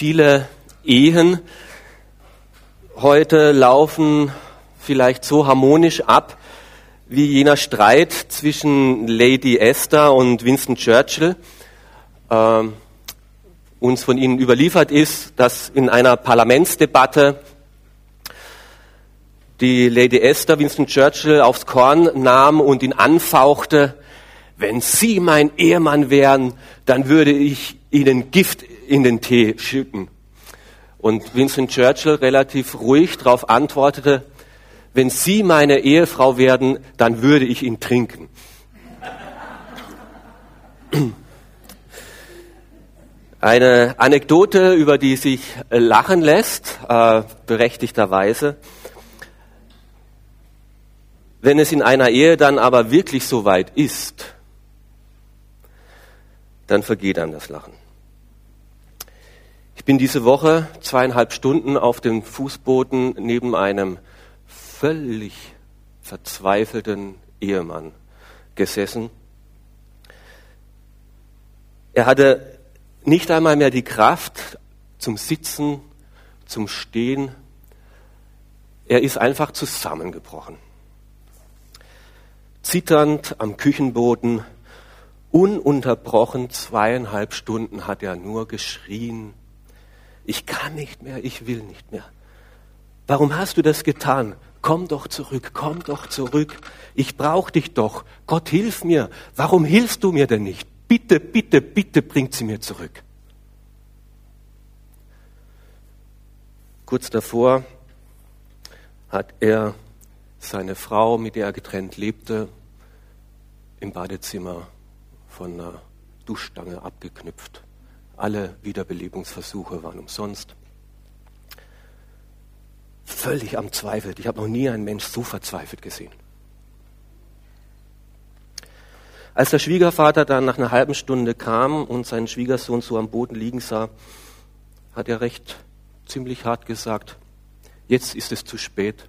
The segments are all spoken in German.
Viele Ehen heute laufen vielleicht so harmonisch ab wie jener Streit zwischen Lady Esther und Winston Churchill. Ähm, uns von Ihnen überliefert ist, dass in einer Parlamentsdebatte die Lady Esther Winston Churchill aufs Korn nahm und ihn anfauchte, wenn Sie mein Ehemann wären, dann würde ich Ihnen Gift in den Tee schütten. Und Winston Churchill relativ ruhig darauf antwortete, wenn Sie meine Ehefrau werden, dann würde ich ihn trinken. Eine Anekdote, über die sich lachen lässt, äh, berechtigterweise. Wenn es in einer Ehe dann aber wirklich so weit ist, dann vergeht einem das Lachen. Bin diese Woche zweieinhalb Stunden auf dem Fußboden neben einem völlig verzweifelten Ehemann gesessen. Er hatte nicht einmal mehr die Kraft zum Sitzen, zum Stehen. Er ist einfach zusammengebrochen. Zitternd am Küchenboden, ununterbrochen zweieinhalb Stunden hat er nur geschrien. Ich kann nicht mehr, ich will nicht mehr. Warum hast du das getan? Komm doch zurück, komm doch zurück. Ich brauche dich doch. Gott, hilf mir. Warum hilfst du mir denn nicht? Bitte, bitte, bitte bringt sie mir zurück. Kurz davor hat er seine Frau, mit der er getrennt lebte, im Badezimmer von einer Duschstange abgeknüpft. Alle Wiederbelebungsversuche waren umsonst völlig am Zweifel. Ich habe noch nie einen Mensch so verzweifelt gesehen. Als der Schwiegervater dann nach einer halben Stunde kam und seinen Schwiegersohn so am Boden liegen sah, hat er recht ziemlich hart gesagt, jetzt ist es zu spät,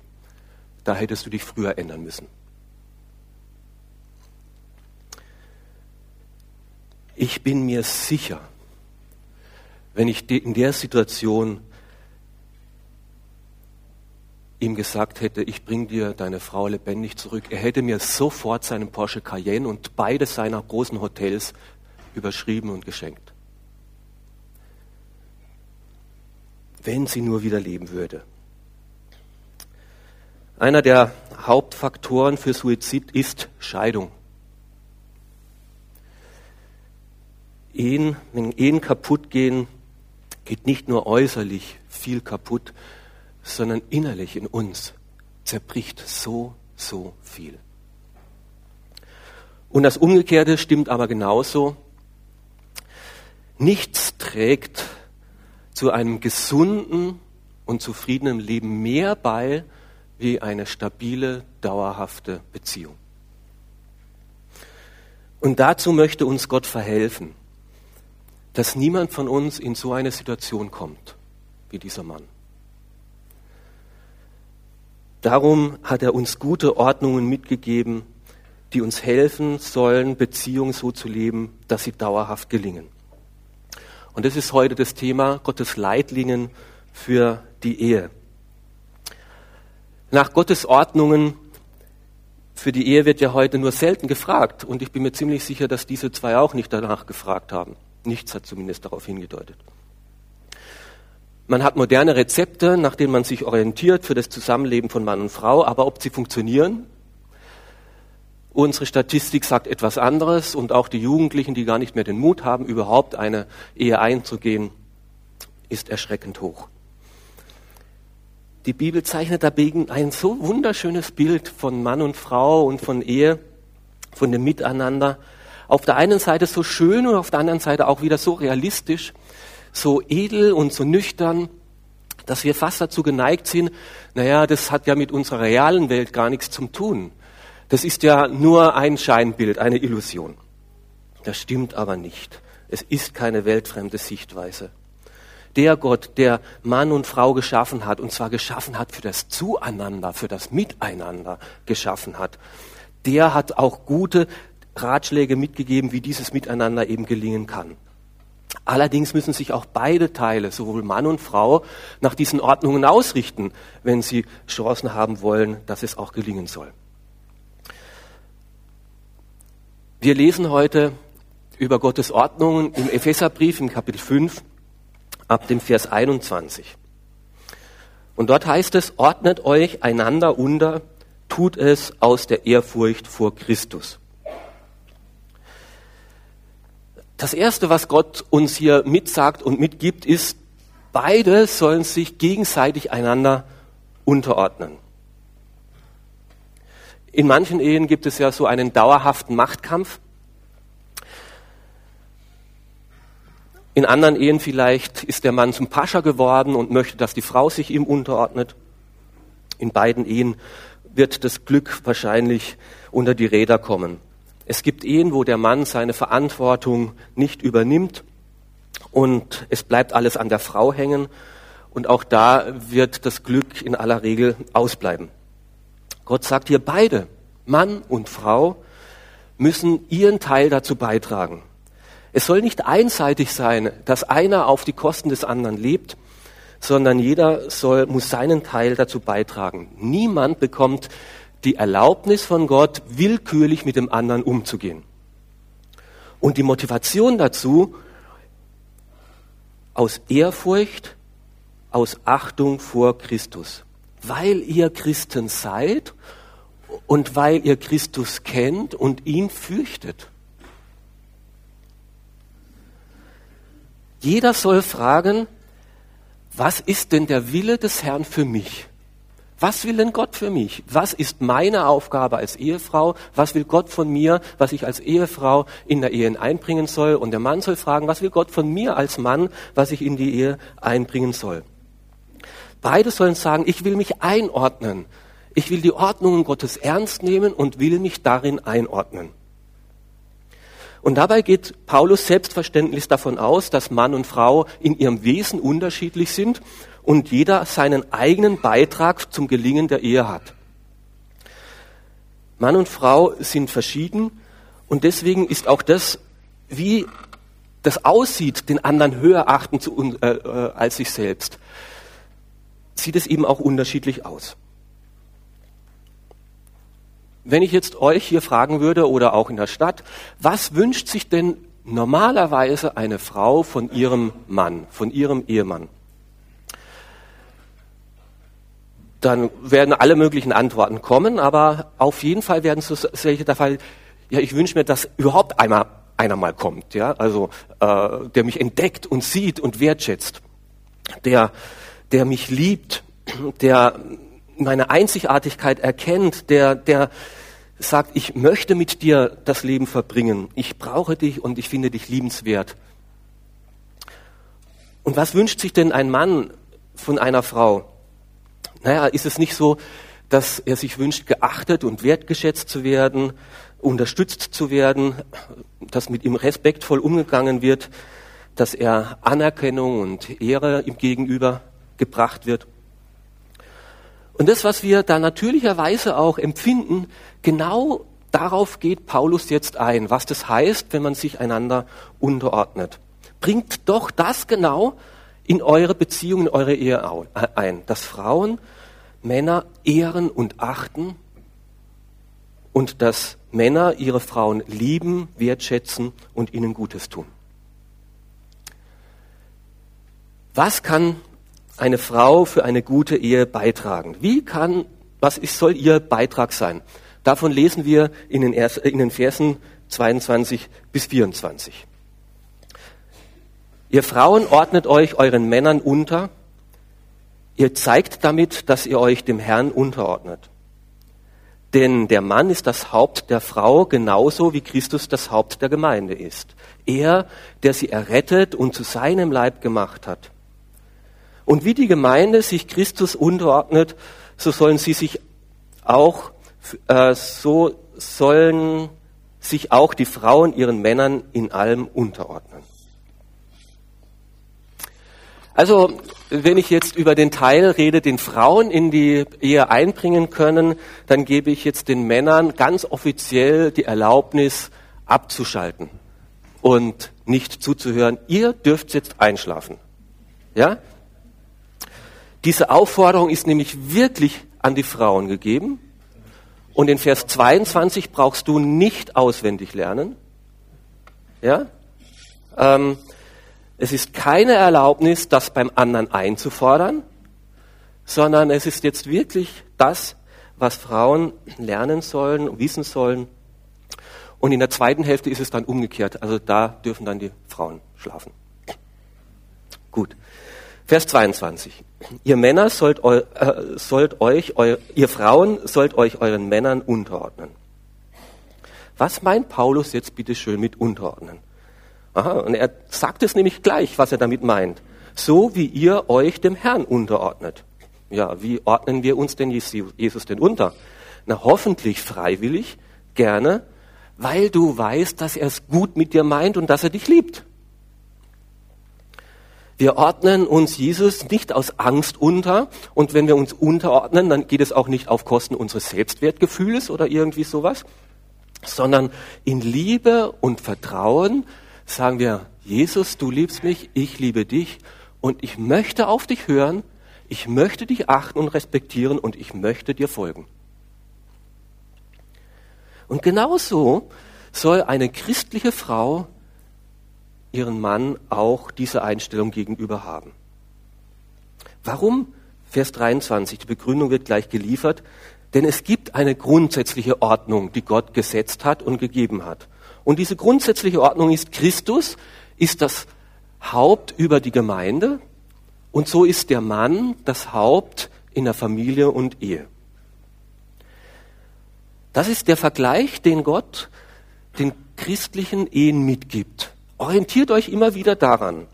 da hättest du dich früher ändern müssen. Ich bin mir sicher, wenn ich in der Situation ihm gesagt hätte, ich bring dir deine Frau lebendig zurück, er hätte mir sofort seinen Porsche Cayenne und beide seiner großen Hotels überschrieben und geschenkt. Wenn sie nur wieder leben würde. Einer der Hauptfaktoren für Suizid ist Scheidung. Ehen, wenn Ehen kaputt gehen, geht nicht nur äußerlich viel kaputt, sondern innerlich in uns zerbricht so, so viel. Und das Umgekehrte stimmt aber genauso. Nichts trägt zu einem gesunden und zufriedenen Leben mehr bei wie eine stabile, dauerhafte Beziehung. Und dazu möchte uns Gott verhelfen, dass niemand von uns in so eine Situation kommt wie dieser Mann. Darum hat er uns gute Ordnungen mitgegeben, die uns helfen sollen, Beziehungen so zu leben, dass sie dauerhaft gelingen. Und das ist heute das Thema Gottes Leitlingen für die Ehe. Nach Gottes Ordnungen für die Ehe wird ja heute nur selten gefragt. Und ich bin mir ziemlich sicher, dass diese zwei auch nicht danach gefragt haben. Nichts hat zumindest darauf hingedeutet. Man hat moderne Rezepte, nach denen man sich orientiert für das Zusammenleben von Mann und Frau, aber ob sie funktionieren, unsere Statistik sagt etwas anderes und auch die Jugendlichen, die gar nicht mehr den Mut haben, überhaupt eine Ehe einzugehen, ist erschreckend hoch. Die Bibel zeichnet dagegen ein so wunderschönes Bild von Mann und Frau und von Ehe, von dem Miteinander. Auf der einen Seite so schön und auf der anderen Seite auch wieder so realistisch, so edel und so nüchtern, dass wir fast dazu geneigt sind, naja, das hat ja mit unserer realen Welt gar nichts zu tun. Das ist ja nur ein Scheinbild, eine Illusion. Das stimmt aber nicht. Es ist keine weltfremde Sichtweise. Der Gott, der Mann und Frau geschaffen hat, und zwar geschaffen hat für das Zueinander, für das Miteinander geschaffen hat, der hat auch gute Ratschläge mitgegeben, wie dieses Miteinander eben gelingen kann. Allerdings müssen sich auch beide Teile, sowohl Mann und Frau, nach diesen Ordnungen ausrichten, wenn sie Chancen haben wollen, dass es auch gelingen soll. Wir lesen heute über Gottes Ordnungen im Epheserbrief im Kapitel 5 ab dem Vers 21. Und dort heißt es, ordnet euch einander unter, tut es aus der Ehrfurcht vor Christus. Das Erste, was Gott uns hier mitsagt und mitgibt, ist, beide sollen sich gegenseitig einander unterordnen. In manchen Ehen gibt es ja so einen dauerhaften Machtkampf. In anderen Ehen vielleicht ist der Mann zum Pascha geworden und möchte, dass die Frau sich ihm unterordnet. In beiden Ehen wird das Glück wahrscheinlich unter die Räder kommen. Es gibt Ehen, wo der Mann seine Verantwortung nicht übernimmt und es bleibt alles an der Frau hängen und auch da wird das Glück in aller Regel ausbleiben. Gott sagt hier, beide, Mann und Frau, müssen ihren Teil dazu beitragen. Es soll nicht einseitig sein, dass einer auf die Kosten des anderen lebt, sondern jeder soll, muss seinen Teil dazu beitragen. Niemand bekommt die Erlaubnis von Gott, willkürlich mit dem anderen umzugehen. Und die Motivation dazu, aus Ehrfurcht, aus Achtung vor Christus. Weil ihr Christen seid und weil ihr Christus kennt und ihn fürchtet. Jeder soll fragen, was ist denn der Wille des Herrn für mich? Was will denn Gott für mich? Was ist meine Aufgabe als Ehefrau? Was will Gott von mir, was ich als Ehefrau in der Ehe einbringen soll? Und der Mann soll fragen, was will Gott von mir als Mann, was ich in die Ehe einbringen soll? Beide sollen sagen, ich will mich einordnen. Ich will die Ordnungen Gottes ernst nehmen und will mich darin einordnen. Und dabei geht Paulus selbstverständlich davon aus, dass Mann und Frau in ihrem Wesen unterschiedlich sind und jeder seinen eigenen Beitrag zum Gelingen der Ehe hat. Mann und Frau sind verschieden und deswegen ist auch das, wie das aussieht, den anderen höher achten zu, äh, äh, als sich selbst, sieht es eben auch unterschiedlich aus. Wenn ich jetzt euch hier fragen würde oder auch in der Stadt, was wünscht sich denn normalerweise eine Frau von ihrem Mann, von ihrem Ehemann? Dann werden alle möglichen Antworten kommen, aber auf jeden Fall werden so solche der Fall, ja, ich wünsche mir, dass überhaupt einmal einer mal kommt, ja, also äh, der mich entdeckt und sieht und wertschätzt, der, der mich liebt, der meine Einzigartigkeit erkennt, der, der sagt, ich möchte mit dir das Leben verbringen, ich brauche dich und ich finde dich liebenswert. Und was wünscht sich denn ein Mann von einer Frau? Naja, ist es nicht so, dass er sich wünscht, geachtet und wertgeschätzt zu werden, unterstützt zu werden, dass mit ihm respektvoll umgegangen wird, dass er Anerkennung und Ehre ihm gegenüber gebracht wird. Und das, was wir da natürlicherweise auch empfinden, genau darauf geht Paulus jetzt ein, was das heißt, wenn man sich einander unterordnet. Bringt doch das genau in eure Beziehung, in eure Ehe ein, dass Frauen Männer ehren und achten und dass Männer ihre Frauen lieben, wertschätzen und ihnen Gutes tun. Was kann eine Frau für eine gute Ehe beitragen? Wie kann, was ist, soll ihr Beitrag sein? Davon lesen wir in den, in den Versen 22 bis 24. Ihr Frauen ordnet euch euren Männern unter. Ihr zeigt damit, dass ihr euch dem Herrn unterordnet. Denn der Mann ist das Haupt der Frau genauso wie Christus das Haupt der Gemeinde ist. Er, der sie errettet und zu seinem Leib gemacht hat. Und wie die Gemeinde sich Christus unterordnet, so sollen sie sich auch, äh, so sollen sich auch die Frauen ihren Männern in allem unterordnen. Also, wenn ich jetzt über den Teil rede, den Frauen in die Ehe einbringen können, dann gebe ich jetzt den Männern ganz offiziell die Erlaubnis abzuschalten. und nicht zuzuhören. Ihr dürft jetzt einschlafen. Ja? Diese Aufforderung ist nämlich wirklich an die Frauen gegeben. Und in Vers 22 brauchst du nicht auswendig lernen. Ja? Ähm, es ist keine Erlaubnis, das beim anderen einzufordern, sondern es ist jetzt wirklich das, was Frauen lernen sollen, wissen sollen. Und in der zweiten Hälfte ist es dann umgekehrt. Also da dürfen dann die Frauen schlafen. Gut. Vers 22. Ihr Männer sollt, eu, äh, sollt euch, eu, ihr Frauen sollt euch euren Männern unterordnen. Was meint Paulus jetzt bitte schön mit unterordnen? Aha, und er sagt es nämlich gleich, was er damit meint. So wie ihr euch dem Herrn unterordnet. Ja, wie ordnen wir uns denn Jesus denn unter? Na, hoffentlich freiwillig, gerne, weil du weißt, dass er es gut mit dir meint und dass er dich liebt. Wir ordnen uns Jesus nicht aus Angst unter und wenn wir uns unterordnen, dann geht es auch nicht auf Kosten unseres Selbstwertgefühls oder irgendwie sowas, sondern in Liebe und Vertrauen sagen wir, Jesus, du liebst mich, ich liebe dich und ich möchte auf dich hören, ich möchte dich achten und respektieren und ich möchte dir folgen. Und genauso soll eine christliche Frau ihren Mann auch diese Einstellung gegenüber haben. Warum? Vers 23, die Begründung wird gleich geliefert, denn es gibt eine grundsätzliche Ordnung, die Gott gesetzt hat und gegeben hat. Und diese grundsätzliche Ordnung ist, Christus ist das Haupt über die Gemeinde und so ist der Mann das Haupt in der Familie und Ehe. Das ist der Vergleich, den Gott den christlichen Ehen mitgibt. Orientiert euch immer wieder daran.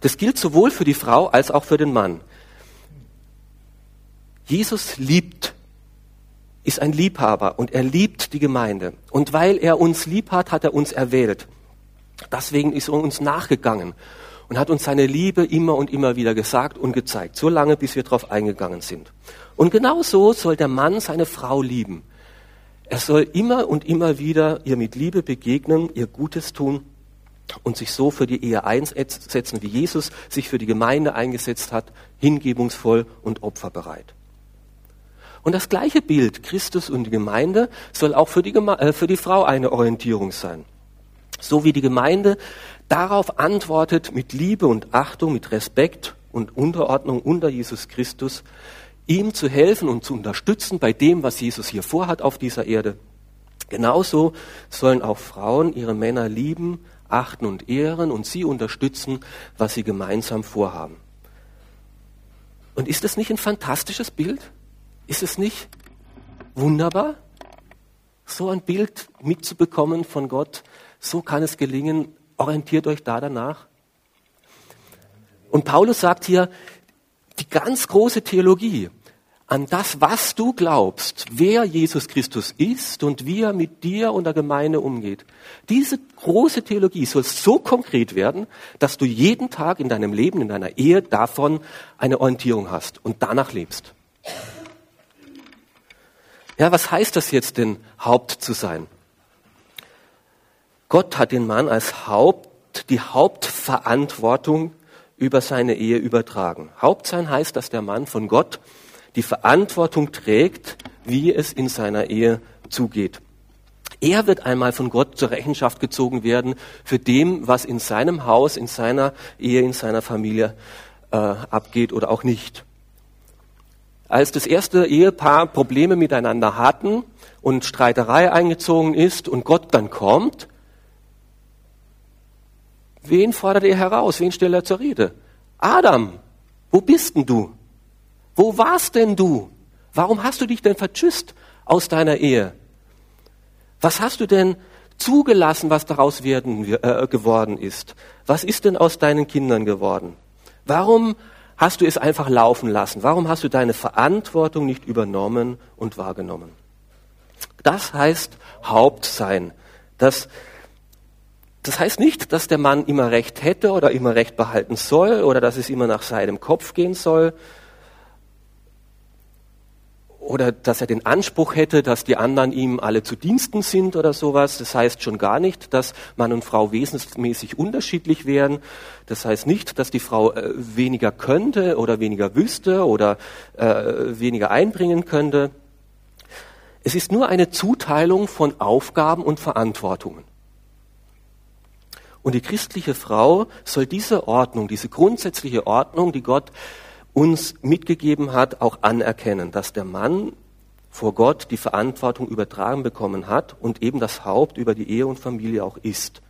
Das gilt sowohl für die Frau als auch für den Mann. Jesus liebt, ist ein Liebhaber und er liebt die Gemeinde. Und weil er uns lieb hat, hat er uns erwählt. Deswegen ist er uns nachgegangen und hat uns seine Liebe immer und immer wieder gesagt und gezeigt, so lange, bis wir darauf eingegangen sind. Und genau so soll der Mann seine Frau lieben. Er soll immer und immer wieder ihr mit Liebe begegnen, ihr Gutes tun und sich so für die Ehe einsetzen, wie Jesus sich für die Gemeinde eingesetzt hat, hingebungsvoll und opferbereit. Und das gleiche Bild, Christus und die Gemeinde, soll auch für die, Geme äh, für die Frau eine Orientierung sein. So wie die Gemeinde darauf antwortet mit Liebe und Achtung, mit Respekt und Unterordnung unter Jesus Christus, ihm zu helfen und zu unterstützen bei dem, was Jesus hier vorhat auf dieser Erde. Genauso sollen auch Frauen ihre Männer lieben, achten und ehren und sie unterstützen, was sie gemeinsam vorhaben. Und ist das nicht ein fantastisches Bild? Ist es nicht wunderbar, so ein Bild mitzubekommen von Gott? So kann es gelingen. Orientiert euch da danach. Und Paulus sagt hier, die ganz große Theologie, an das, was du glaubst, wer Jesus Christus ist und wie er mit dir und der Gemeinde umgeht. Diese große Theologie soll so konkret werden, dass du jeden Tag in deinem Leben, in deiner Ehe davon eine Orientierung hast und danach lebst. Ja, was heißt das jetzt denn, Haupt zu sein? Gott hat den Mann als Haupt, die Hauptverantwortung über seine Ehe übertragen. Haupt sein heißt, dass der Mann von Gott die Verantwortung trägt, wie es in seiner Ehe zugeht. Er wird einmal von Gott zur Rechenschaft gezogen werden für dem, was in seinem Haus, in seiner Ehe, in seiner Familie äh, abgeht oder auch nicht. Als das erste Ehepaar Probleme miteinander hatten und Streiterei eingezogen ist und Gott dann kommt, wen fordert er heraus? Wen stellt er zur Rede? Adam, wo bist denn du? Wo warst denn du? Warum hast du dich denn vertschüsst aus deiner Ehe? Was hast du denn zugelassen, was daraus werden, äh, geworden ist? Was ist denn aus deinen Kindern geworden? Warum hast du es einfach laufen lassen? Warum hast du deine Verantwortung nicht übernommen und wahrgenommen? Das heißt Haupt sein. Das, das heißt nicht, dass der Mann immer Recht hätte oder immer Recht behalten soll oder dass es immer nach seinem Kopf gehen soll, oder dass er den Anspruch hätte, dass die anderen ihm alle zu Diensten sind oder sowas. Das heißt schon gar nicht, dass Mann und Frau wesensmäßig unterschiedlich wären. Das heißt nicht, dass die Frau äh, weniger könnte oder weniger wüsste oder äh, weniger einbringen könnte. Es ist nur eine Zuteilung von Aufgaben und Verantwortungen. Und die christliche Frau soll diese Ordnung, diese grundsätzliche Ordnung, die Gott uns mitgegeben hat, auch anerkennen, dass der Mann vor Gott die Verantwortung übertragen bekommen hat und eben das Haupt über die Ehe und Familie auch ist.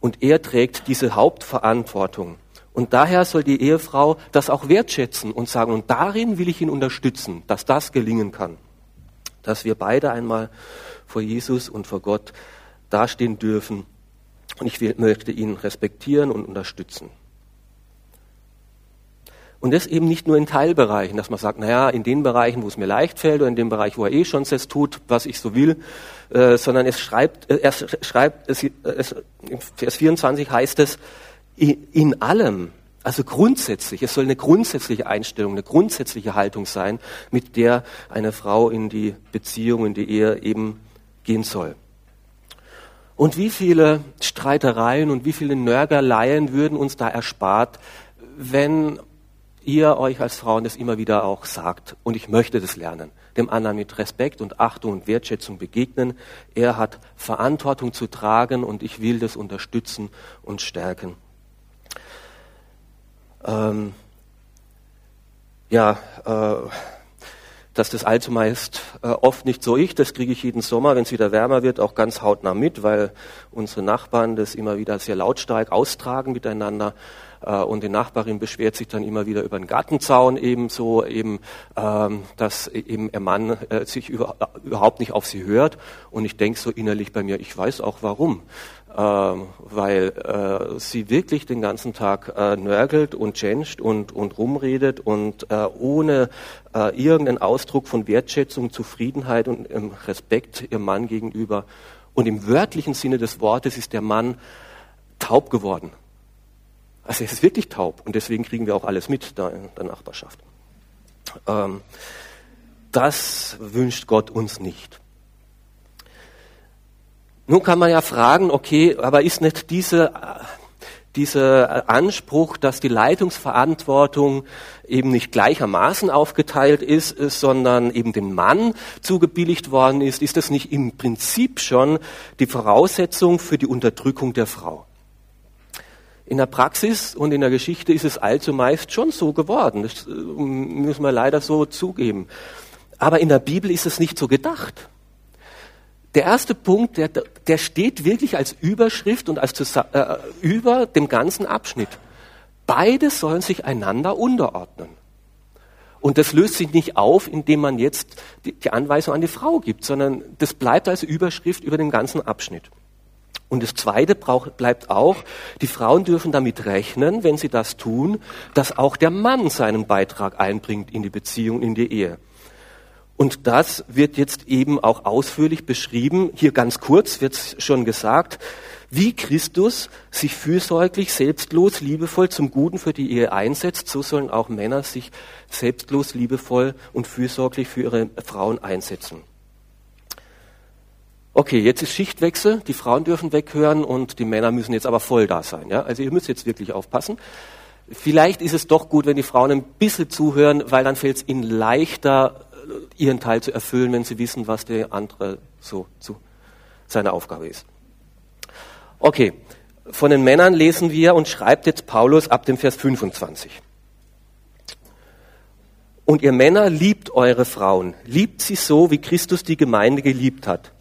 Und er trägt diese Hauptverantwortung. Und daher soll die Ehefrau das auch wertschätzen und sagen, und darin will ich ihn unterstützen, dass das gelingen kann. Dass wir beide einmal vor Jesus und vor Gott dastehen dürfen. Und ich will, möchte ihn respektieren und unterstützen. Und das eben nicht nur in Teilbereichen, dass man sagt, naja, in den Bereichen, wo es mir leicht fällt oder in dem Bereich, wo er eh schon das tut, was ich so will, äh, sondern es schreibt, äh, er schreibt, es, es, in Vers 24 heißt es, in allem, also grundsätzlich, es soll eine grundsätzliche Einstellung, eine grundsätzliche Haltung sein, mit der eine Frau in die Beziehung, in die Ehe eben gehen soll. Und wie viele Streitereien und wie viele Nörgeleien würden uns da erspart, wenn ihr euch als Frauen das immer wieder auch sagt. Und ich möchte das lernen. Dem anderen mit Respekt und Achtung und Wertschätzung begegnen. Er hat Verantwortung zu tragen und ich will das unterstützen und stärken. Ähm, ja, äh, dass das allzumeist äh, oft nicht so ist, das kriege ich jeden Sommer, wenn es wieder wärmer wird, auch ganz hautnah mit, weil unsere Nachbarn das immer wieder sehr lautstark austragen miteinander. Äh, und die Nachbarin beschwert sich dann immer wieder über den Gartenzaun ebenso, eben, ähm, dass eben ihr Mann äh, sich über, überhaupt nicht auf sie hört. Und ich denke so innerlich bei mir, ich weiß auch warum. Ähm, weil äh, sie wirklich den ganzen Tag äh, nörgelt und tschenscht und, und rumredet und äh, ohne äh, irgendeinen Ausdruck von Wertschätzung, Zufriedenheit und ähm, Respekt ihrem Mann gegenüber. Und im wörtlichen Sinne des Wortes ist der Mann taub geworden. Also er ist wirklich taub und deswegen kriegen wir auch alles mit da in der Nachbarschaft. Ähm, das wünscht Gott uns nicht. Nun kann man ja fragen, okay, aber ist nicht diese, dieser Anspruch, dass die Leitungsverantwortung eben nicht gleichermaßen aufgeteilt ist, sondern eben dem Mann zugebilligt worden ist, ist das nicht im Prinzip schon die Voraussetzung für die Unterdrückung der Frau? In der Praxis und in der Geschichte ist es allzu meist schon so geworden. Das äh, müssen wir leider so zugeben. Aber in der Bibel ist es nicht so gedacht. Der erste Punkt, der, der steht wirklich als Überschrift und als äh, über dem ganzen Abschnitt. Beide sollen sich einander unterordnen. Und das löst sich nicht auf, indem man jetzt die, die Anweisung an die Frau gibt, sondern das bleibt als Überschrift über den ganzen Abschnitt. Und das Zweite braucht, bleibt auch, die Frauen dürfen damit rechnen, wenn sie das tun, dass auch der Mann seinen Beitrag einbringt in die Beziehung, in die Ehe. Und das wird jetzt eben auch ausführlich beschrieben. Hier ganz kurz wird schon gesagt, wie Christus sich fürsorglich, selbstlos, liebevoll zum Guten für die Ehe einsetzt, so sollen auch Männer sich selbstlos, liebevoll und fürsorglich für ihre Frauen einsetzen. Okay, jetzt ist Schichtwechsel, die Frauen dürfen weghören und die Männer müssen jetzt aber voll da sein. Ja? Also ihr müsst jetzt wirklich aufpassen. Vielleicht ist es doch gut, wenn die Frauen ein bisschen zuhören, weil dann fällt es ihnen leichter, ihren Teil zu erfüllen, wenn sie wissen, was der andere so zu seiner Aufgabe ist. Okay, von den Männern lesen wir und schreibt jetzt Paulus ab dem Vers 25. Und ihr Männer liebt eure Frauen, liebt sie so, wie Christus die Gemeinde geliebt hat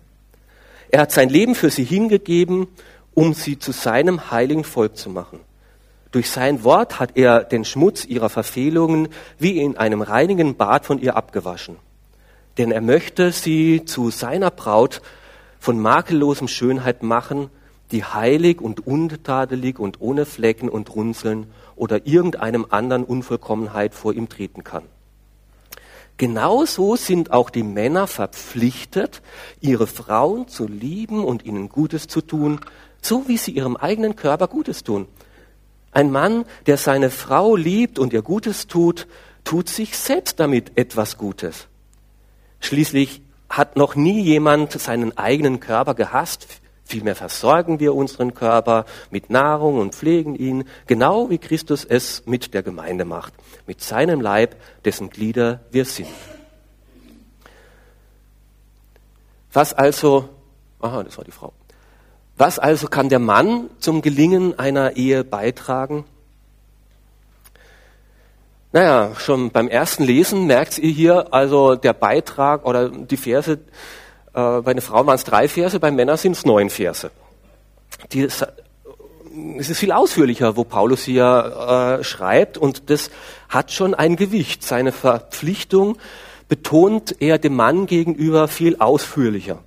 er hat sein Leben für sie hingegeben, um sie zu seinem heiligen Volk zu machen. Durch sein Wort hat er den Schmutz ihrer Verfehlungen wie in einem reinigen Bad von ihr abgewaschen. Denn er möchte sie zu seiner Braut von makellosem Schönheit machen, die heilig und untadelig und ohne Flecken und Runzeln oder irgendeinem anderen Unvollkommenheit vor ihm treten kann. Genauso sind auch die Männer verpflichtet, ihre Frauen zu lieben und ihnen Gutes zu tun, so wie sie ihrem eigenen Körper Gutes tun. Ein Mann, der seine Frau liebt und ihr Gutes tut, tut sich selbst damit etwas Gutes. Schließlich hat noch nie jemand seinen eigenen Körper gehasst. Vielmehr versorgen wir unseren Körper mit Nahrung und pflegen ihn, genau wie Christus es mit der Gemeinde macht, mit seinem Leib, dessen Glieder wir sind. Was also, aha, das war die Frau. Was also kann der Mann zum Gelingen einer Ehe beitragen? Naja, schon beim ersten Lesen merkt ihr hier, also der Beitrag oder die Verse, äh, bei einer Frau waren es drei Verse, bei Männern sind es neun Verse. Die, es ist viel ausführlicher, wo Paulus hier äh, schreibt und das hat schon ein Gewicht. Seine Verpflichtung betont er dem Mann gegenüber viel ausführlicher.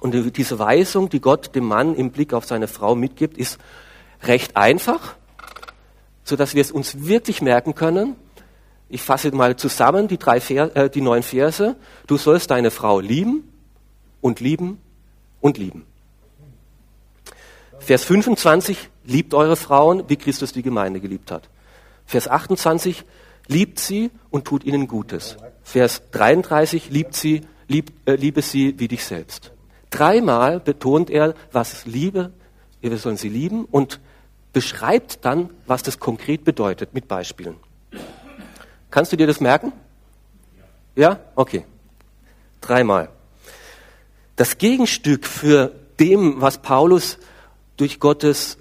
Und diese Weisung, die Gott dem Mann im Blick auf seine Frau mitgibt, ist recht einfach, so dass wir es uns wirklich merken können. Ich fasse mal zusammen die drei Ver äh, die neun Verse. Du sollst deine Frau lieben und lieben und lieben. Vers 25, liebt eure Frauen, wie Christus die Gemeinde geliebt hat. Vers 28, liebt sie und tut ihnen Gutes. Vers 33, liebt sie, lieb, äh, liebe sie wie dich selbst. Dreimal betont er, was Liebe, wir sollen sie lieben und beschreibt dann, was das konkret bedeutet mit Beispielen. Kannst du dir das merken? Ja? Okay. Dreimal. Das Gegenstück für dem, was Paulus durch Gottes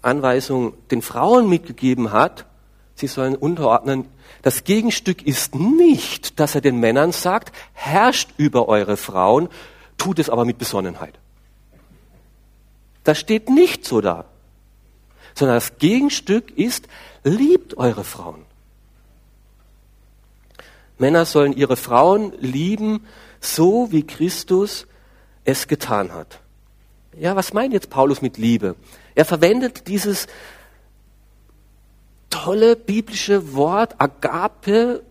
Anweisung den Frauen mitgegeben hat, sie sollen unterordnen, das Gegenstück ist nicht, dass er den Männern sagt, herrscht über eure Frauen, tut es aber mit Besonnenheit. Das steht nicht so da. Sondern das Gegenstück ist, liebt eure Frauen. Männer sollen ihre Frauen lieben, so wie Christus es getan hat. Ja, was meint jetzt Paulus mit Liebe? Er verwendet dieses tolle biblische Wort Agape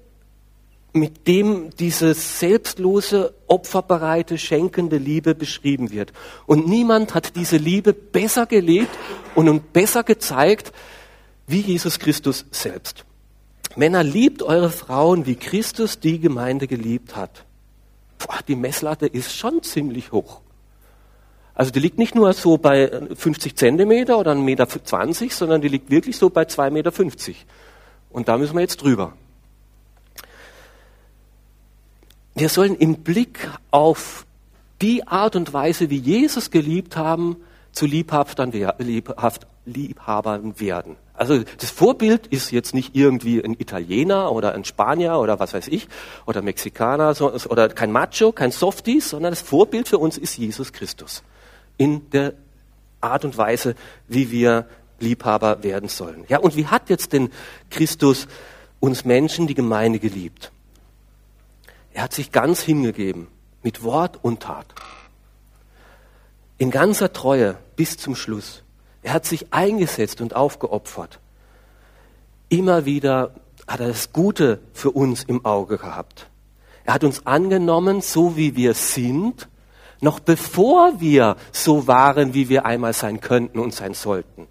mit dem diese selbstlose, opferbereite, schenkende Liebe beschrieben wird. Und niemand hat diese Liebe besser gelebt und besser gezeigt wie Jesus Christus selbst. Männer, liebt eure Frauen, wie Christus die Gemeinde geliebt hat. Boah, die Messlatte ist schon ziemlich hoch. Also die liegt nicht nur so bei 50 Zentimeter oder 1,20 Meter, sondern die liegt wirklich so bei 2,50 Meter. Und da müssen wir jetzt drüber. Wir sollen im Blick auf die Art und Weise, wie Jesus geliebt haben, zu Liebhabern werden. Also das Vorbild ist jetzt nicht irgendwie ein Italiener oder ein Spanier oder was weiß ich oder Mexikaner oder kein Macho, kein Softie, sondern das Vorbild für uns ist Jesus Christus in der Art und Weise, wie wir Liebhaber werden sollen. Ja, und wie hat jetzt denn Christus uns Menschen, die Gemeinde geliebt? Er hat sich ganz hingegeben, mit Wort und Tat. In ganzer Treue bis zum Schluss. Er hat sich eingesetzt und aufgeopfert. Immer wieder hat er das Gute für uns im Auge gehabt. Er hat uns angenommen, so wie wir sind, noch bevor wir so waren, wie wir einmal sein könnten und sein sollten.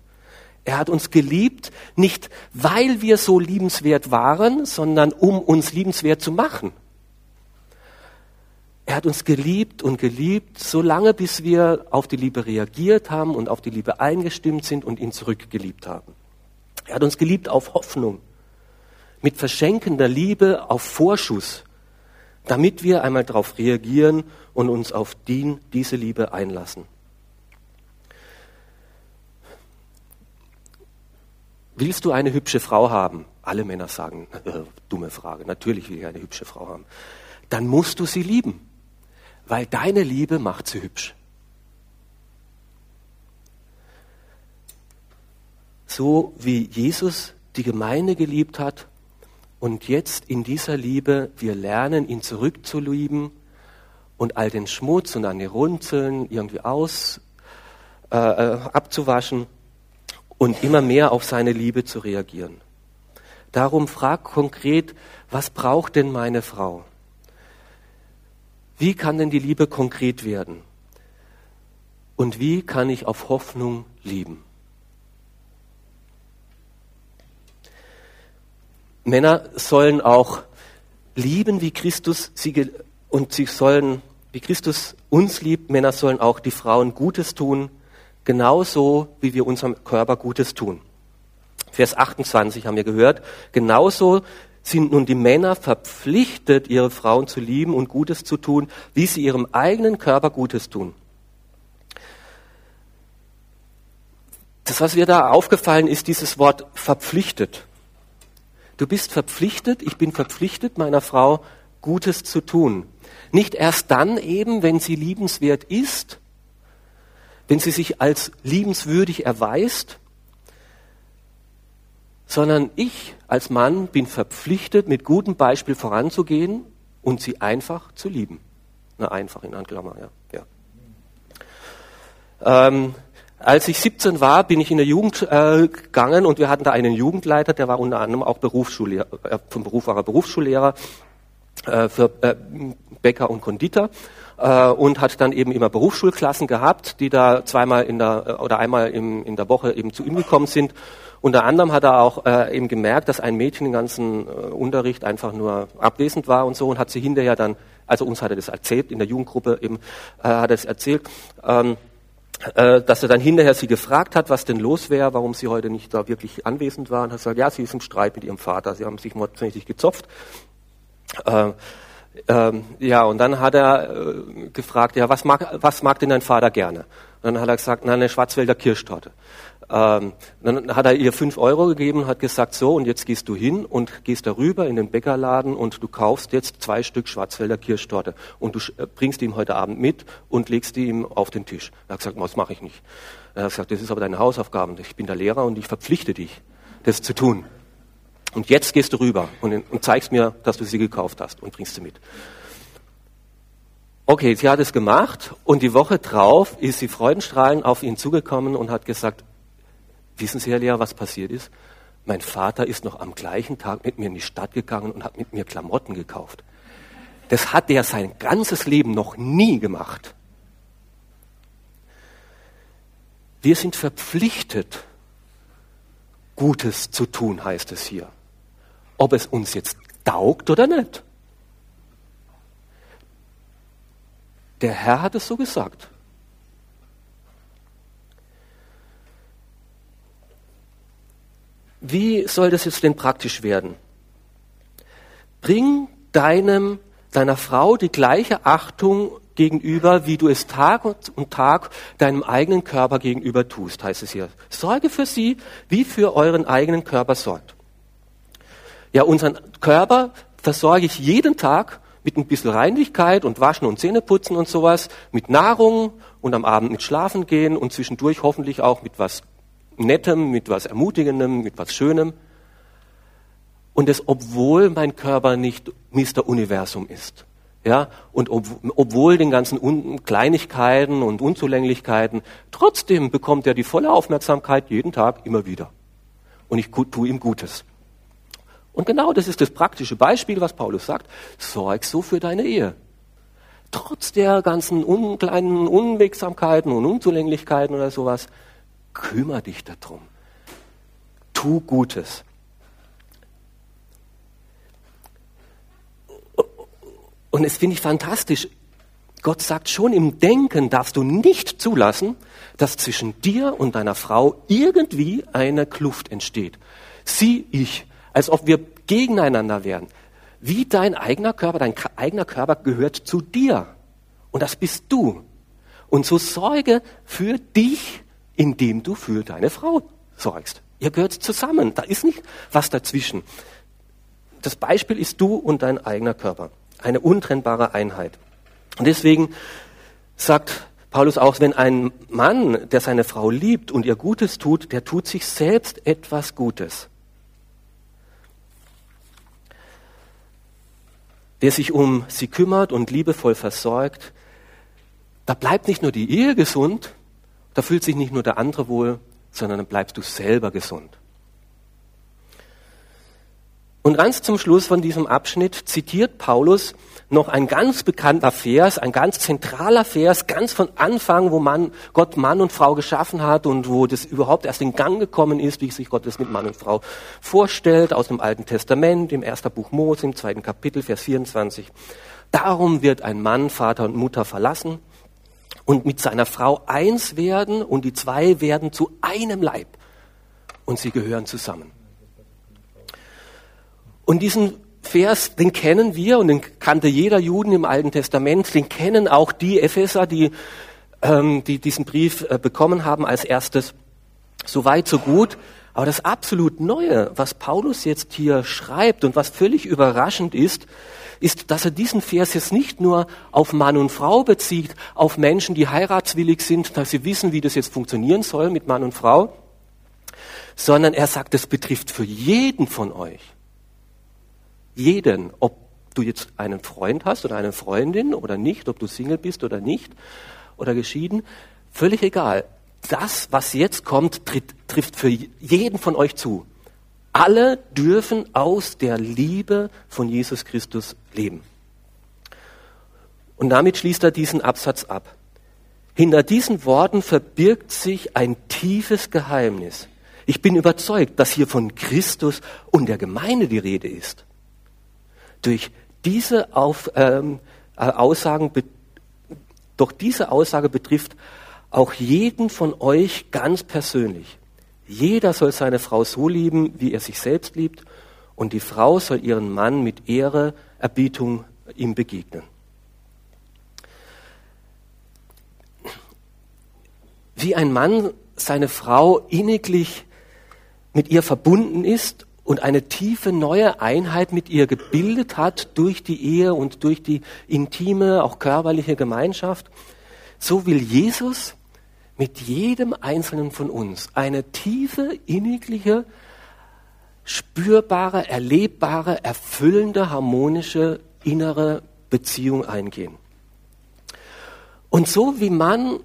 Er hat uns geliebt, nicht weil wir so liebenswert waren, sondern um uns liebenswert zu machen. Er hat uns geliebt und geliebt, solange bis wir auf die Liebe reagiert haben und auf die Liebe eingestimmt sind und ihn zurückgeliebt haben. Er hat uns geliebt auf Hoffnung, mit verschenkender Liebe auf Vorschuss, damit wir einmal darauf reagieren und uns auf die, diese Liebe einlassen. Willst du eine hübsche Frau haben? Alle Männer sagen, äh, dumme Frage, natürlich will ich eine hübsche Frau haben. Dann musst du sie lieben weil deine Liebe macht sie hübsch. So wie Jesus die Gemeinde geliebt hat und jetzt in dieser Liebe wir lernen, ihn zurückzulieben und all den Schmutz und an die Runzeln irgendwie aus äh, äh, abzuwaschen und immer mehr auf seine Liebe zu reagieren. Darum frag konkret, was braucht denn meine Frau? Wie kann denn die Liebe konkret werden? Und wie kann ich auf Hoffnung lieben? Männer sollen auch lieben, wie Christus sie Und sie sollen, wie Christus uns liebt, Männer sollen auch die Frauen Gutes tun, genauso wie wir unserem Körper Gutes tun. Vers 28 haben wir gehört, genauso sind nun die Männer verpflichtet, ihre Frauen zu lieben und Gutes zu tun, wie sie ihrem eigenen Körper Gutes tun. Das, was mir da aufgefallen ist, dieses Wort verpflichtet. Du bist verpflichtet, ich bin verpflichtet, meiner Frau Gutes zu tun. Nicht erst dann eben, wenn sie liebenswert ist, wenn sie sich als liebenswürdig erweist, sondern ich als Mann bin verpflichtet, mit gutem Beispiel voranzugehen und sie einfach zu lieben. Na, einfach in Anklammer, ja. ja. Ähm, als ich 17 war, bin ich in der Jugend äh, gegangen und wir hatten da einen Jugendleiter, der war unter anderem auch Berufsschullehrer, äh, vom Beruf war er Berufsschullehrer äh, für äh, Bäcker und Konditor äh, und hat dann eben immer Berufsschulklassen gehabt, die da zweimal in der äh, oder einmal im, in der Woche eben zu ihm gekommen sind unter anderem hat er auch äh, eben gemerkt, dass ein Mädchen den ganzen äh, Unterricht einfach nur abwesend war und so und hat sie hinterher dann, also uns hat er das erzählt, in der Jugendgruppe eben äh, hat er es erzählt, ähm, äh, dass er dann hinterher sie gefragt hat, was denn los wäre, warum sie heute nicht da wirklich anwesend war und hat gesagt, ja, sie ist im Streit mit ihrem Vater, sie haben sich mordsmäßig gezopft. Äh, ähm, ja, und dann hat er äh, gefragt, ja, was mag, was mag denn dein Vater gerne? Und dann hat er gesagt, na, eine Schwarzwälder Kirschtorte. Ähm, dann hat er ihr fünf Euro gegeben hat gesagt, so, und jetzt gehst du hin und gehst darüber in den Bäckerladen und du kaufst jetzt zwei Stück Schwarzwälder Kirschtorte und du äh, bringst die ihm heute Abend mit und legst die ihm auf den Tisch. Er hat gesagt, das mache ich nicht. Er hat gesagt, das ist aber deine Hausaufgabe. Ich bin der Lehrer und ich verpflichte dich, das zu tun. Und jetzt gehst du rüber und, und zeigst mir, dass du sie gekauft hast und bringst sie mit. Okay, sie hat es gemacht und die Woche drauf ist sie freudenstrahlend auf ihn zugekommen und hat gesagt, Wissen Sie, Herr Lehrer, was passiert ist? Mein Vater ist noch am gleichen Tag mit mir in die Stadt gegangen und hat mit mir Klamotten gekauft. Das hat er sein ganzes Leben noch nie gemacht. Wir sind verpflichtet, Gutes zu tun, heißt es hier. Ob es uns jetzt taugt oder nicht. Der Herr hat es so gesagt. Wie soll das jetzt denn praktisch werden? Bring deinem, deiner Frau die gleiche Achtung gegenüber, wie du es Tag und Tag deinem eigenen Körper gegenüber tust, heißt es hier. Sorge für sie, wie für euren eigenen Körper sorgt. Ja, unseren Körper versorge ich jeden Tag mit ein bisschen Reinlichkeit und Waschen und Zähneputzen und sowas, mit Nahrung und am Abend mit Schlafen gehen und zwischendurch hoffentlich auch mit was Nettem, mit was Ermutigendem, mit was Schönem. Und das, obwohl mein Körper nicht Mr. Universum ist. Ja, und ob, obwohl den ganzen Un Kleinigkeiten und Unzulänglichkeiten, trotzdem bekommt er die volle Aufmerksamkeit jeden Tag immer wieder. Und ich tue ihm Gutes. Und genau das ist das praktische Beispiel, was Paulus sagt. Sorg so für deine Ehe. Trotz der ganzen un kleinen Unwegsamkeiten und Unzulänglichkeiten oder sowas, Kümmer dich darum. Tu Gutes. Und es finde ich fantastisch. Gott sagt schon, im Denken darfst du nicht zulassen, dass zwischen dir und deiner Frau irgendwie eine Kluft entsteht. Sie, ich, als ob wir gegeneinander wären. Wie dein eigener Körper, dein eigener Körper gehört zu dir. Und das bist du. Und so sorge für dich indem du für deine Frau sorgst. Ihr gehört zusammen. Da ist nicht was dazwischen. Das Beispiel ist du und dein eigener Körper. Eine untrennbare Einheit. Und deswegen sagt Paulus auch, wenn ein Mann, der seine Frau liebt und ihr Gutes tut, der tut sich selbst etwas Gutes. Wer sich um sie kümmert und liebevoll versorgt, da bleibt nicht nur die Ehe gesund, da fühlt sich nicht nur der andere wohl, sondern dann bleibst du selber gesund. Und ganz zum Schluss von diesem Abschnitt zitiert Paulus noch ein ganz bekannter Vers, ein ganz zentraler Vers, ganz von Anfang, wo man, Gott Mann und Frau geschaffen hat und wo das überhaupt erst in Gang gekommen ist, wie sich Gott das mit Mann und Frau vorstellt, aus dem Alten Testament, im ersten Buch Mose, im zweiten Kapitel, Vers 24. Darum wird ein Mann Vater und Mutter verlassen und mit seiner Frau eins werden und die zwei werden zu einem Leib und sie gehören zusammen. Und diesen Vers, den kennen wir und den kannte jeder Juden im Alten Testament, den kennen auch die Epheser, die, ähm, die diesen Brief äh, bekommen haben als erstes. So weit, so gut. Aber das absolut Neue, was Paulus jetzt hier schreibt und was völlig überraschend ist, ist, dass er diesen Vers jetzt nicht nur auf Mann und Frau bezieht, auf Menschen, die heiratswillig sind, dass sie wissen, wie das jetzt funktionieren soll mit Mann und Frau, sondern er sagt, es betrifft für jeden von euch. Jeden, ob du jetzt einen Freund hast oder eine Freundin oder nicht, ob du Single bist oder nicht oder geschieden, völlig egal. Das, was jetzt kommt, tritt, trifft für jeden von euch zu. Alle dürfen aus der Liebe von Jesus Christus leben. Und damit schließt er diesen Absatz ab. Hinter diesen Worten verbirgt sich ein tiefes Geheimnis. Ich bin überzeugt, dass hier von Christus und der Gemeinde die Rede ist. Durch diese Auf, ähm, äh, Aussagen, doch diese Aussage betrifft auch jeden von euch ganz persönlich. Jeder soll seine Frau so lieben, wie er sich selbst liebt, und die Frau soll ihren Mann mit Ehre, Erbietung ihm begegnen. Wie ein Mann seine Frau inniglich mit ihr verbunden ist und eine tiefe neue Einheit mit ihr gebildet hat durch die Ehe und durch die intime, auch körperliche Gemeinschaft, so will Jesus mit jedem Einzelnen von uns eine tiefe, innigliche, spürbare, erlebbare, erfüllende, harmonische innere Beziehung eingehen. Und so wie man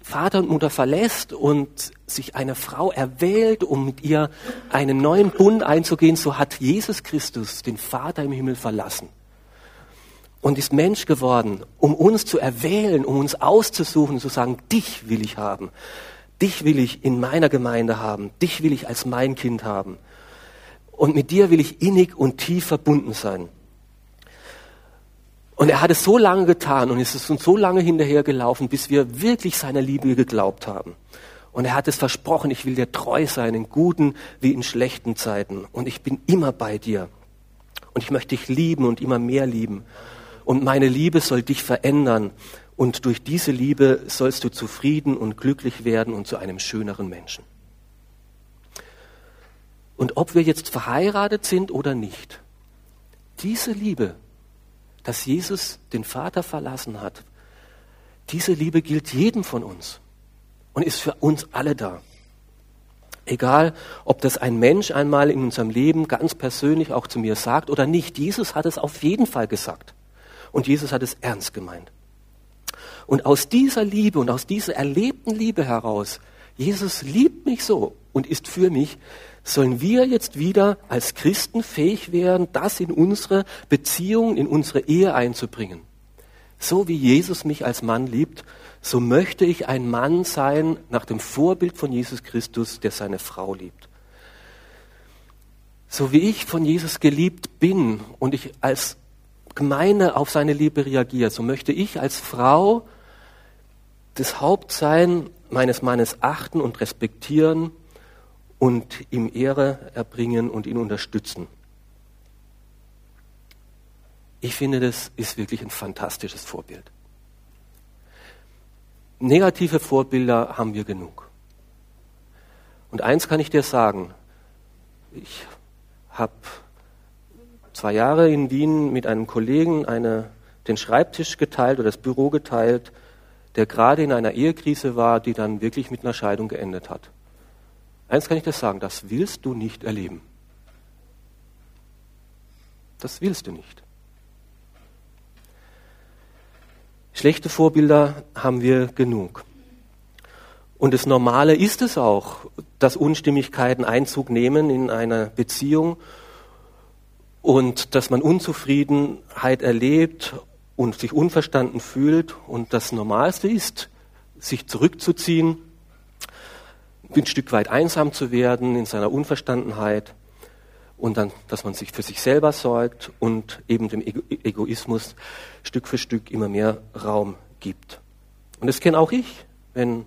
Vater und Mutter verlässt und sich eine Frau erwählt, um mit ihr einen neuen Bund einzugehen, so hat Jesus Christus den Vater im Himmel verlassen und ist Mensch geworden, um uns zu erwählen, um uns auszusuchen, zu sagen, dich will ich haben, dich will ich in meiner Gemeinde haben, dich will ich als mein Kind haben. Und mit dir will ich innig und tief verbunden sein. Und er hat es so lange getan und ist es uns so lange hinterhergelaufen, bis wir wirklich seiner Liebe geglaubt haben. Und er hat es versprochen, ich will dir treu sein, in guten wie in schlechten Zeiten. Und ich bin immer bei dir. Und ich möchte dich lieben und immer mehr lieben und meine Liebe soll dich verändern und durch diese Liebe sollst du zufrieden und glücklich werden und zu einem schöneren Menschen. Und ob wir jetzt verheiratet sind oder nicht, diese Liebe, dass Jesus den Vater verlassen hat, diese Liebe gilt jedem von uns und ist für uns alle da. Egal, ob das ein Mensch einmal in unserem Leben ganz persönlich auch zu mir sagt oder nicht, Jesus hat es auf jeden Fall gesagt. Und Jesus hat es ernst gemeint. Und aus dieser Liebe und aus dieser erlebten Liebe heraus, Jesus liebt mich so und ist für mich, sollen wir jetzt wieder als Christen fähig werden, das in unsere Beziehung, in unsere Ehe einzubringen. So wie Jesus mich als Mann liebt, so möchte ich ein Mann sein nach dem Vorbild von Jesus Christus, der seine Frau liebt. So wie ich von Jesus geliebt bin und ich als Gemeinde auf seine Liebe reagiert, so möchte ich als Frau das Hauptsein meines Mannes achten und respektieren und ihm Ehre erbringen und ihn unterstützen. Ich finde, das ist wirklich ein fantastisches Vorbild. Negative Vorbilder haben wir genug. Und eins kann ich dir sagen, ich habe zwei Jahre in Wien mit einem Kollegen eine, den Schreibtisch geteilt oder das Büro geteilt, der gerade in einer Ehekrise war, die dann wirklich mit einer Scheidung geendet hat. Eins kann ich dir sagen, das willst du nicht erleben. Das willst du nicht. Schlechte Vorbilder haben wir genug. Und das Normale ist es auch, dass Unstimmigkeiten Einzug nehmen in einer Beziehung und dass man Unzufriedenheit erlebt und sich unverstanden fühlt und das Normalste ist, sich zurückzuziehen, ein Stück weit einsam zu werden in seiner Unverstandenheit und dann, dass man sich für sich selber sorgt und eben dem Ego Egoismus Stück für Stück immer mehr Raum gibt. Und das kenne auch ich, wenn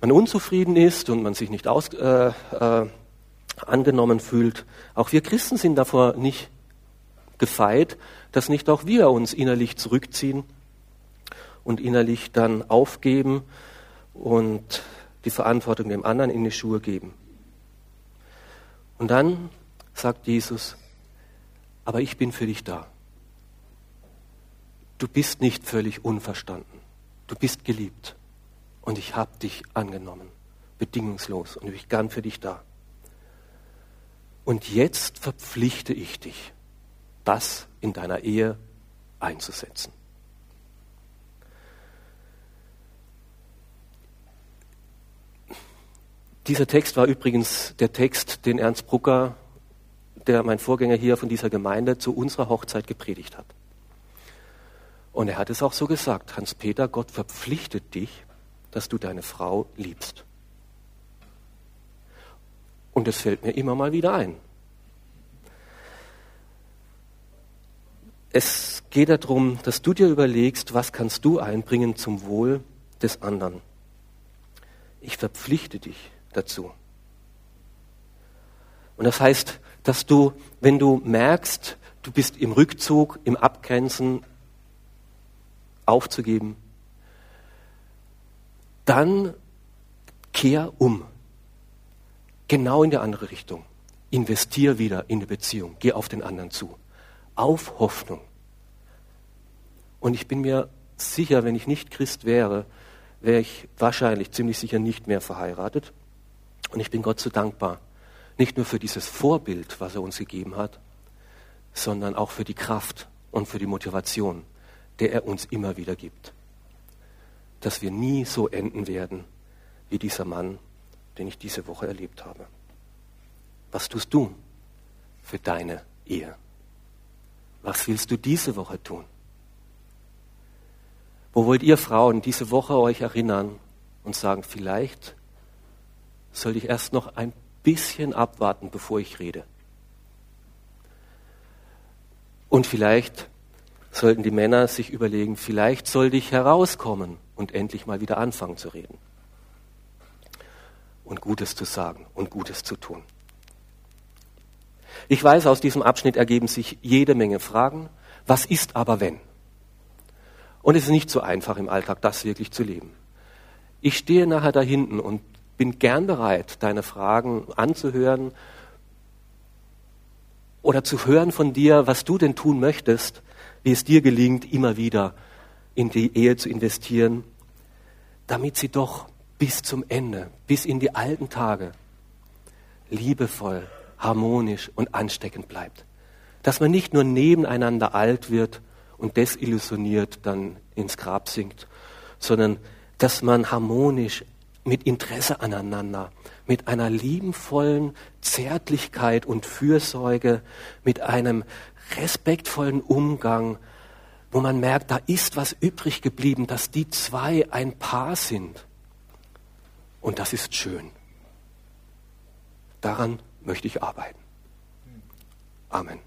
man unzufrieden ist und man sich nicht aus, äh, äh, angenommen fühlt. Auch wir Christen sind davor nicht gefeit, dass nicht auch wir uns innerlich zurückziehen und innerlich dann aufgeben und die Verantwortung dem anderen in die Schuhe geben. Und dann sagt Jesus, aber ich bin für dich da. Du bist nicht völlig unverstanden. Du bist geliebt. Und ich habe dich angenommen, bedingungslos. Und ich bin gern für dich da. Und jetzt verpflichte ich dich, das in deiner Ehe einzusetzen. Dieser Text war übrigens der Text, den Ernst Brucker, der mein Vorgänger hier von dieser Gemeinde, zu unserer Hochzeit gepredigt hat. Und er hat es auch so gesagt, Hans-Peter, Gott verpflichtet dich, dass du deine Frau liebst. Und es fällt mir immer mal wieder ein. Es geht darum, dass du dir überlegst, was kannst du einbringen zum Wohl des anderen. Ich verpflichte dich dazu. Und das heißt, dass du, wenn du merkst, du bist im Rückzug, im Abgrenzen, aufzugeben, dann kehr um. Genau in die andere Richtung. Investier wieder in die Beziehung. Geh auf den anderen zu. Auf Hoffnung. Und ich bin mir sicher, wenn ich nicht Christ wäre, wäre ich wahrscheinlich ziemlich sicher nicht mehr verheiratet. Und ich bin Gott so dankbar. Nicht nur für dieses Vorbild, was er uns gegeben hat, sondern auch für die Kraft und für die Motivation, der er uns immer wieder gibt. Dass wir nie so enden werden wie dieser Mann, den ich diese Woche erlebt habe. Was tust du für deine Ehe? Was willst du diese Woche tun? Wo wollt ihr Frauen diese Woche euch erinnern und sagen, vielleicht soll ich erst noch ein bisschen abwarten, bevor ich rede? Und vielleicht sollten die Männer sich überlegen, vielleicht sollte ich herauskommen und endlich mal wieder anfangen zu reden. Und Gutes zu sagen und Gutes zu tun. Ich weiß, aus diesem Abschnitt ergeben sich jede Menge Fragen. Was ist aber wenn? Und es ist nicht so einfach im Alltag, das wirklich zu leben. Ich stehe nachher da hinten und bin gern bereit, deine Fragen anzuhören oder zu hören von dir, was du denn tun möchtest, wie es dir gelingt, immer wieder in die Ehe zu investieren, damit sie doch bis zum Ende, bis in die alten Tage liebevoll, harmonisch und ansteckend bleibt. Dass man nicht nur nebeneinander alt wird und desillusioniert dann ins Grab sinkt, sondern dass man harmonisch mit Interesse aneinander, mit einer liebenvollen Zärtlichkeit und Fürsorge, mit einem respektvollen Umgang, wo man merkt, da ist was übrig geblieben, dass die zwei ein Paar sind. Und das ist schön. Daran möchte ich arbeiten. Amen.